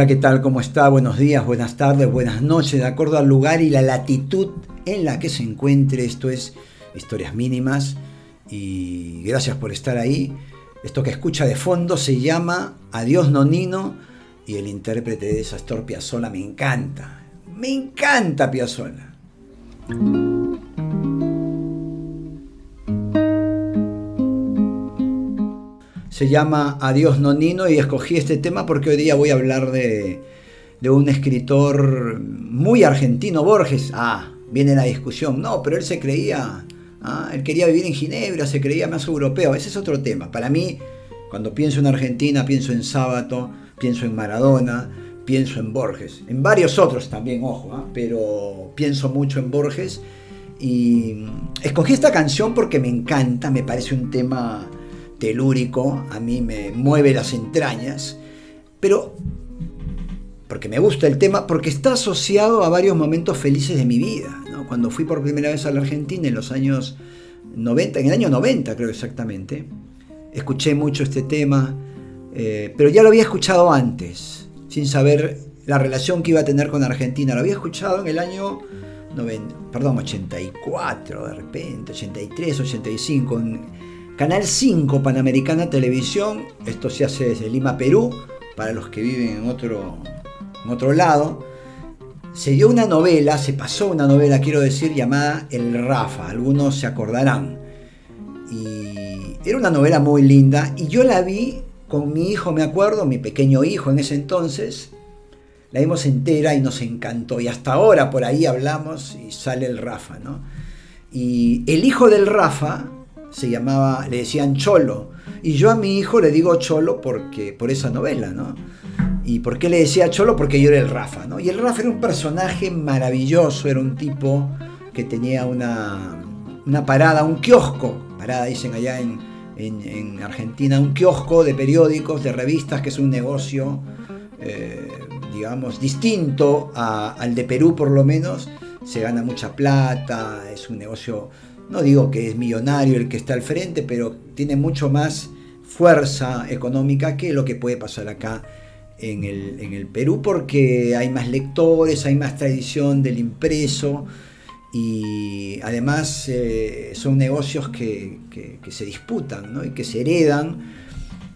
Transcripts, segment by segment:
Hola, ¿qué tal? ¿Cómo está? Buenos días, buenas tardes, buenas noches, de acuerdo al lugar y la latitud en la que se encuentre. Esto es Historias Mínimas y gracias por estar ahí. Esto que escucha de fondo se llama Adiós Nonino y el intérprete esa Astor Piazzolla me encanta. Me encanta Piazzolla. Se llama Adiós Nonino y escogí este tema porque hoy día voy a hablar de, un escritor muy argentino, Borges. Ah, viene la discusión. No, pero él se creía, ah, él quería vivir en Ginebra, se creía más europeo. Ese es otro tema. Para mí, cuando pienso en Argentina, pienso en Sábato, pienso en Maradona, pienso en Borges. En varios otros también, ojo, ah, pero pienso mucho en Borges. Y escogí esta canción porque me encanta, me parece un tema telúrico, a mí me mueve las entrañas, pero porque me gusta el tema, porque está asociado a varios momentos felices de mi vida. Cuando fui por primera vez a la Argentina en los años 90, en el año 90 creo exactamente, escuché mucho este tema, eh, pero ya lo había escuchado antes, sin saber la relación que iba a tener con Argentina. Lo había escuchado en el año 90, perdón, 84 de repente, 83, 85, en, Canal 5 Panamericana Televisión, esto se hace desde Lima, Perú, para los que viven en otro, en otro lado, se dio una novela, se pasó una novela, quiero decir, llamada El Rafa, algunos se acordarán. Y era una novela muy linda y yo la vi con mi hijo, me acuerdo, mi pequeño hijo en ese entonces, la vimos entera y nos encantó. Y hasta ahora por ahí hablamos y sale el Rafa, ¿no? Y el hijo del Rafa, se llamaba, le decían Cholo. Y yo a mi hijo le digo Cholo porque, por esa novela, ¿no? ¿Y por qué le decía Cholo? Porque yo era el Rafa, ¿no? Y el Rafa era un personaje maravilloso, era un tipo que tenía una, una parada, un kiosco, parada dicen allá en, en, Argentina, un kiosco de periódicos, de revistas, que es un negocio, eh, digamos, distinto al de Perú por lo menos. Se gana mucha plata, es un negocio no digo que es millonario el que está al frente, pero tiene mucho más fuerza económica que lo que puede pasar acá en el, Perú, porque hay más lectores, hay más tradición del impreso y además eh, son negocios que, se disputan ¿no? y que se heredan.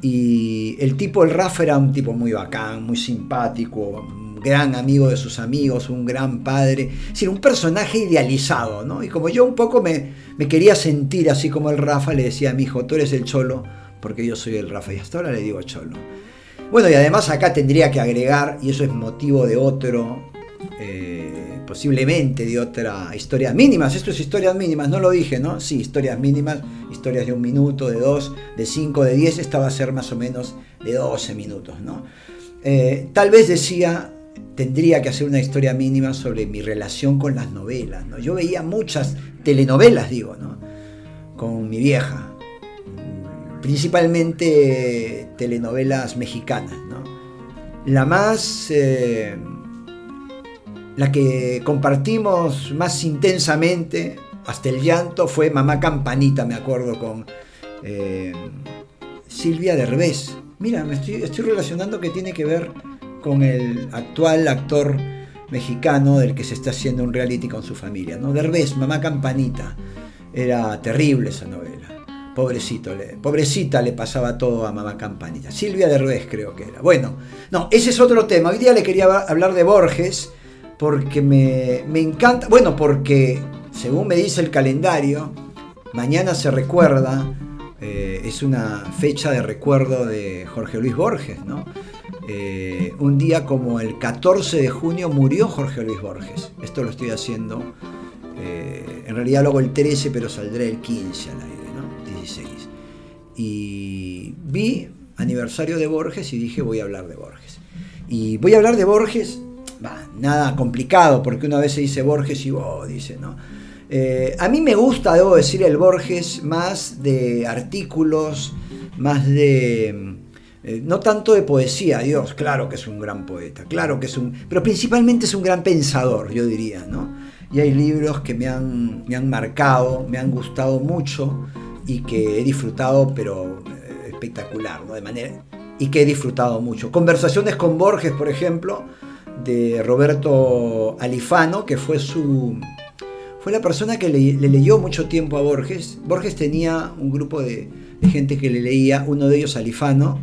Y el tipo, el Rafa era un tipo muy bacán, muy simpático, gran amigo de sus amigos, un gran padre, es decir, un personaje idealizado, ¿no? Y como yo un poco me, me quería sentir así como el Rafa, le decía a mi hijo, tú eres el cholo, porque yo soy el Rafa, y hasta ahora le digo cholo. Bueno, y además acá tendría que agregar, y eso es motivo de otro, eh, posiblemente de otra historia mínimas, esto es historias mínimas, no lo dije, ¿no? Sí, historias mínimas, historias de un minuto, de dos, de cinco, de diez, esta va a ser más o menos de doce minutos, ¿no? Eh, tal vez decía tendría que hacer una historia mínima sobre mi relación con las novelas. ¿no? Yo veía muchas telenovelas, digo, ¿no? con mi vieja, principalmente telenovelas mexicanas. ¿no? La más, eh, la que compartimos más intensamente, hasta el llanto, fue Mamá Campanita, me acuerdo, con eh, Silvia Derbez. Mira, me estoy, estoy relacionando que tiene que ver con el actual actor mexicano del que se está haciendo un reality con su familia. ¿no? Derbez, Mamá Campanita. Era terrible esa novela. Pobrecito, le, pobrecita le pasaba todo a Mamá Campanita. Silvia Derbez creo que era. Bueno, no, ese es otro tema. Hoy día le quería hablar de Borges porque me, encanta, bueno, porque según me dice el calendario, mañana se recuerda, eh, es una fecha de recuerdo de Jorge Luis Borges, ¿no? Eh, un día como el 14 de junio murió Jorge Luis Borges. Esto lo estoy haciendo, eh, en realidad luego el 13, pero saldré el 15 al aire, ¿no? 16. Y vi aniversario de Borges y dije voy a hablar de Borges. Y voy a hablar de Borges, nada complicado, porque una vez se dice Borges y vos, dice, ¿no? Eh, a mí me gusta, debo decir, el Borges más de artículos, más de eh, no tanto de poesía, Dios, claro que es un gran poeta, claro que es un, pero principalmente es un gran pensador, yo diría, ¿no? Y hay libros que me han, me han marcado, me han gustado mucho y que he disfrutado, pero eh, espectacular, ¿no? De manera y que he disfrutado mucho. Conversaciones con Borges, por ejemplo, de Roberto Alifano, que fue su fue la persona que le, leyó mucho tiempo a Borges. Borges tenía un grupo de, gente que le leía, uno de ellos Alifano,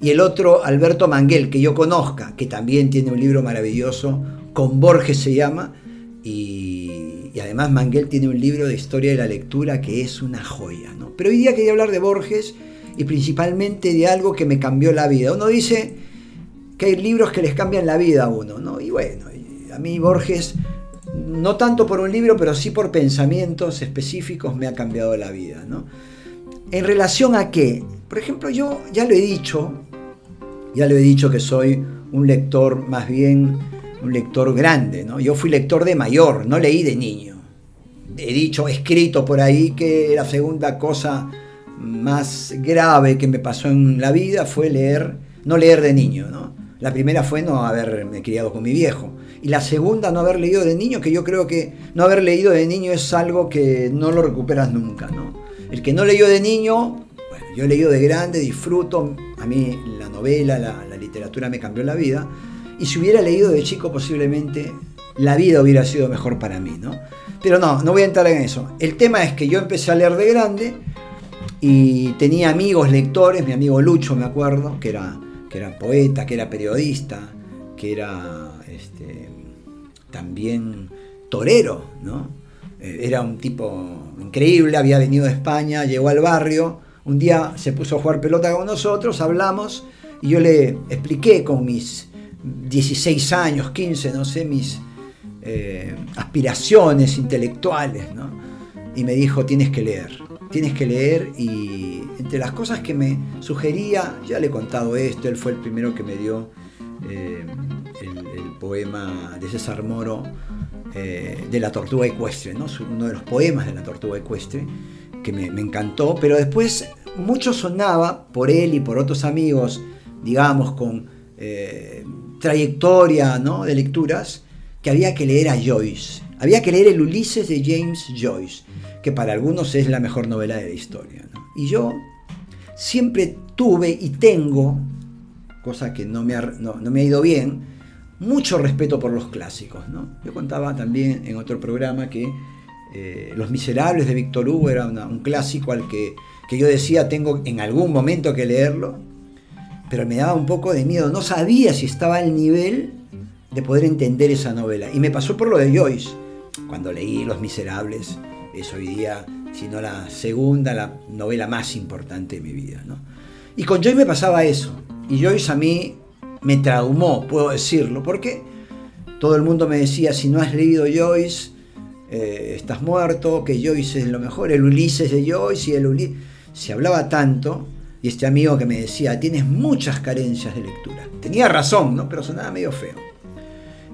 y el otro Alberto Manguel, que yo conozca, que también tiene un libro maravilloso, con Borges se llama, y, además Manguel tiene un libro de historia de la lectura que es una joya. ¿no? Pero hoy día quería hablar de Borges y principalmente de algo que me cambió la vida. Uno dice que hay libros que les cambian la vida a uno, ¿no? Y bueno, a mí Borges no tanto por un libro, pero sí por pensamientos específicos me ha cambiado la vida. ¿no? ¿En relación a qué? Por ejemplo, yo ya lo he dicho, ya lo he dicho que soy un lector más bien, un lector grande. ¿no? Yo fui lector de mayor, no leí de niño. He dicho, escrito por ahí que la segunda cosa más grave que me pasó en la vida fue leer, no leer de niño. ¿no? La primera fue no haberme criado con mi viejo y la segunda, no haber leído de niño, que yo creo que no haber leído de niño es algo que no lo recuperas nunca. ¿no? El que no leyó de niño, yo he leído de grande, disfruto, a mí la novela, la, literatura me cambió la vida, y si hubiera leído de chico posiblemente la vida hubiera sido mejor para mí. ¿no? Pero no, no voy a entrar en eso. El tema es que yo empecé a leer de grande y tenía amigos lectores, mi amigo Lucho me acuerdo, que era, que era poeta, que era periodista, que era este, también torero, ¿no? Eh, era un tipo increíble, había venido de España, llegó al barrio, un día se puso a jugar pelota con nosotros, hablamos y yo le expliqué con mis 16 años, 15, no sé, mis eh, aspiraciones intelectuales, ¿no? Y me dijo, tienes que leer, tienes que leer y entre las cosas que me sugería, ya le he contado esto, él fue el primero que me dio eh, poema de César Moro eh, de la tortuga ecuestre, ¿no? uno de los poemas de la tortuga ecuestre, que me, encantó, pero después mucho sonaba por él y por otros amigos, digamos, con eh, trayectoria ¿no? de lecturas, que había que leer a Joyce. Había que leer el Ulises de James Joyce, que para algunos es la mejor novela de la historia. Y yo siempre tuve y tengo, cosa que no me no me ha ido bien, mucho respeto por los clásicos. ¿no? Yo contaba también en otro programa que eh, Los Miserables de Víctor Hugo era un clásico al que, que yo decía tengo en algún momento que leerlo, pero me daba un poco de miedo. No sabía si estaba al nivel de poder entender esa novela. Y me pasó por lo de Joyce. Cuando leí Los Miserables, es hoy día, si no la segunda, la novela más importante de mi vida. ¿no? Y con Joyce me pasaba eso. Y Joyce a mí me traumó, puedo decirlo, porque todo el mundo me decía, si no has leído Joyce, eh, estás muerto, que Joyce es lo mejor, el Ulises de Joyce y el Ulises... Se hablaba tanto, y este amigo que me decía, tienes muchas carencias de lectura. Tenía razón, ¿no? Pero sonaba medio feo.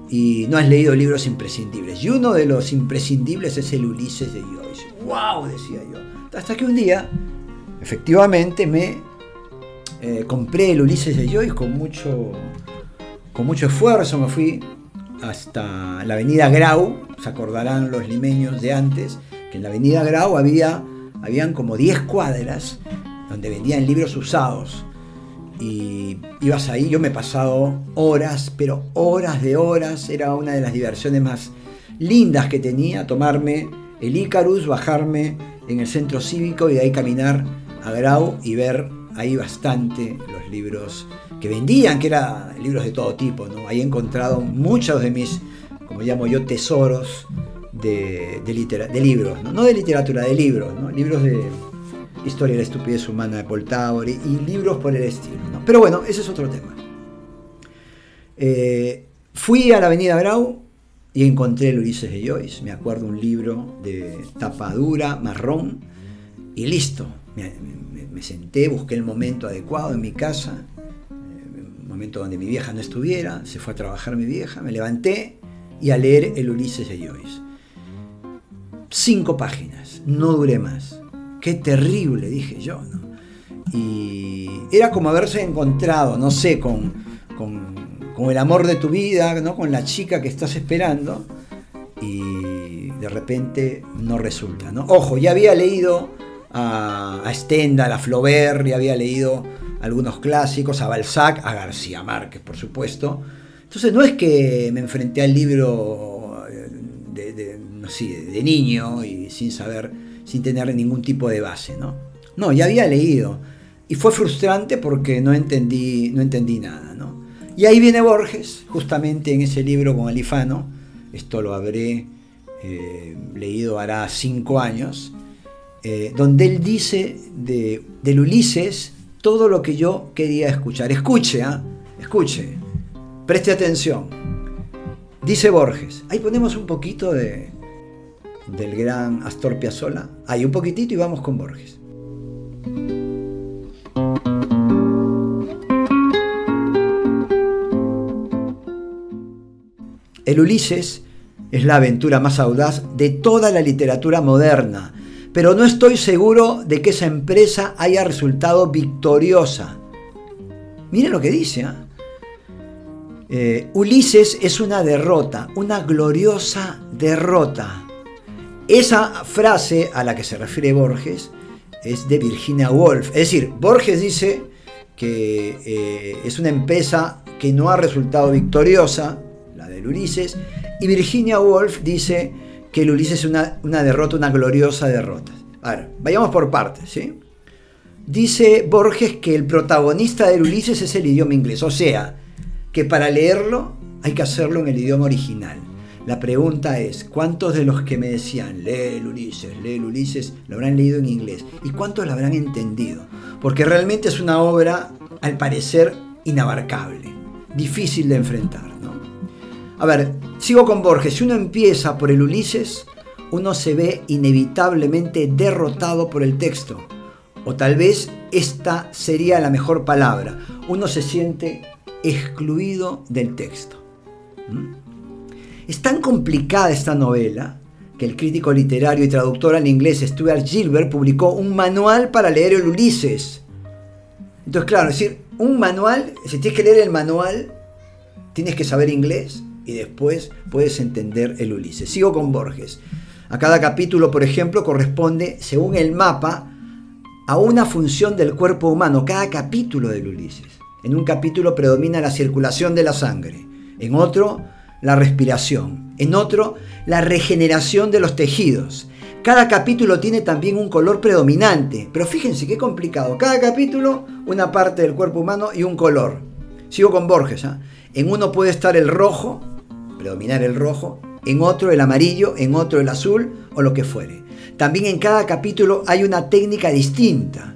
Y no has leído libros imprescindibles. Y uno de los imprescindibles es el Ulises de Joyce. ¡Wow! decía yo. Hasta que un día, efectivamente, me eh, compré el Ulises de Joyce con mucho, con mucho esfuerzo, me fui hasta la avenida Grau, se acordarán los limeños de antes, que en la avenida Grau había habían como 10 cuadras donde vendían libros usados. Y ibas ahí, yo me he pasado horas, pero horas de horas, era una de las diversiones más lindas que tenía, tomarme el Icarus, bajarme en el centro cívico y de ahí caminar a Grau y ver ahí bastante los libros que vendían, que eran libros de todo tipo. ¿no? Ahí he encontrado muchos de mis, como llamo yo, tesoros de, de, de libros, ¿no? de literatura, de libros, ¿no? libros de historia de la estupidez humana de Paul y, libros por el estilo. Pero bueno, ese es otro tema. Eh, fui a la avenida Grau y encontré el Ulises de Joyce, me acuerdo un libro de tapa dura, marrón, y listo, me, senté, busqué el momento adecuado en mi casa, un eh, momento donde mi vieja no estuviera, se fue a trabajar mi vieja, me levanté y a leer el Ulises de Joyce. Cinco páginas, no duré más. Qué terrible, dije yo. Y era como haberse encontrado, no sé, con, con, el amor de tu vida, ¿no? con la chica que estás esperando, y de repente no resulta. ¿no? Ojo, ya había leído a, Stendhal, a Flaubert, y había leído algunos clásicos, a Balzac, a García Márquez, por supuesto. Entonces no es que me enfrenté al libro eh, de, de niño y sin saber, sin tener ningún tipo de base, ¿no? No, ya había leído. Y fue frustrante porque no entendí, no entendí nada, ¿no? Y ahí viene Borges, justamente en ese libro con Alifano, esto lo habré eh, leído hará cinco años, eh, donde él dice de, del Ulises todo lo que yo quería escuchar. Escuche, ¿ah? escuche, preste atención. Dice Borges, ahí ponemos un poquito de, del gran Astor Piazzolla, ahí un poquitito y vamos con Borges. El Ulises es la aventura más audaz de toda la literatura moderna, pero no estoy seguro de que esa empresa haya resultado victoriosa. Miren lo que dice. ¿ah? Eh, Ulises es una derrota, una gloriosa derrota. Esa frase a la que se refiere Borges es de Virginia Woolf. Es decir, Borges dice que eh, es una empresa que no ha resultado victoriosa, la del Ulises, y Virginia Woolf dice que el Ulises es una, derrota, una gloriosa derrota. A ver, vayamos por partes, ¿sí? Dice Borges que el protagonista del Ulises es el idioma inglés, o sea, que para leerlo hay que hacerlo en el idioma original. La pregunta es, ¿cuántos de los que me decían, lee el Ulises, lee el Ulises, lo habrán leído en inglés? ¿Y cuántos lo habrán entendido? Porque realmente es una obra, al parecer, inabarcable, difícil de enfrentar. A ver, sigo con Borges. Si uno empieza por el Ulises, uno se ve inevitablemente derrotado por el texto. O tal vez esta sería la mejor palabra. Uno se siente excluido del texto. ¿Mm? Es tan complicada esta novela que el crítico literario y traductor al inglés Stuart Gilbert publicó un manual para leer el Ulises. Entonces, claro, es decir, un manual, si tienes que leer el manual, tienes que saber inglés y después puedes entender el Ulises. Sigo con Borges. A cada capítulo, por ejemplo, corresponde, según el mapa, a una función del cuerpo humano, cada capítulo del Ulises. En un capítulo predomina la circulación de la sangre, en otro la respiración, en otro la regeneración de los tejidos. Cada capítulo tiene también un color predominante, pero fíjense qué complicado. Cada capítulo una parte del cuerpo humano y un color. Sigo con Borges. ¿ah? En uno puede estar el rojo, predominar el rojo, en otro el amarillo, en otro el azul o lo que fuere. También en cada capítulo hay una técnica distinta.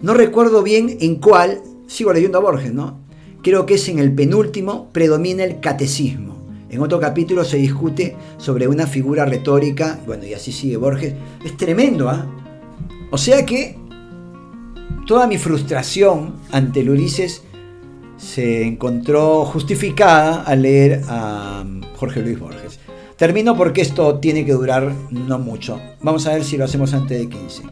No recuerdo bien en cuál, sigo leyendo a Borges, ¿no? Creo que es en el penúltimo, predomina el catecismo. En otro capítulo se discute sobre una figura retórica, bueno, y así sigue Borges. Es tremendo, ¿ah? O sea que toda mi frustración ante el Ulises se encontró justificada al leer a Jorge Luis Borges. Termino porque esto tiene que durar no mucho. Vamos a ver si lo hacemos antes de 15.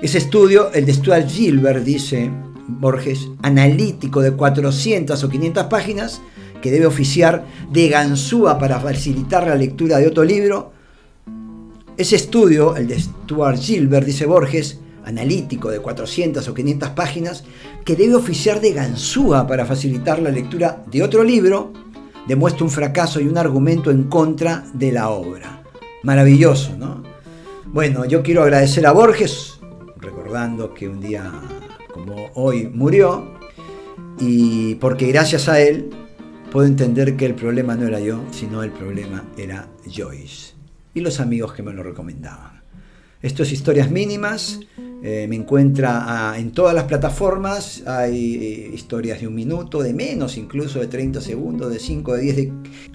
Ese estudio, el de Stuart Gilbert, dice Borges, analítico de 400 o 500 páginas, que debe oficiar de ganzúa para facilitar la lectura de otro libro. Ese estudio, el de Stuart Gilbert, dice Borges, analítico de 400 o 500 páginas que debe oficiar de ganzúa para facilitar la lectura de otro libro, demuestra un fracaso y un argumento en contra de la obra. Maravilloso, ¿no? Bueno, yo quiero agradecer a Borges, recordando que un día como hoy murió, y porque gracias a él puedo entender que el problema no era yo, sino el problema era Joyce y los amigos que me lo recomendaban. Esto es Historias Mínimas. Eh, me encuentra ah, en todas las plataformas. Hay eh, historias de un minuto, de menos, incluso de 30 segundos, de 5, de 10,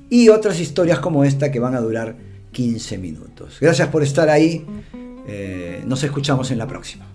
y otras historias como esta que van a durar 15 minutos. Gracias por estar ahí. Eh, nos escuchamos en la próxima.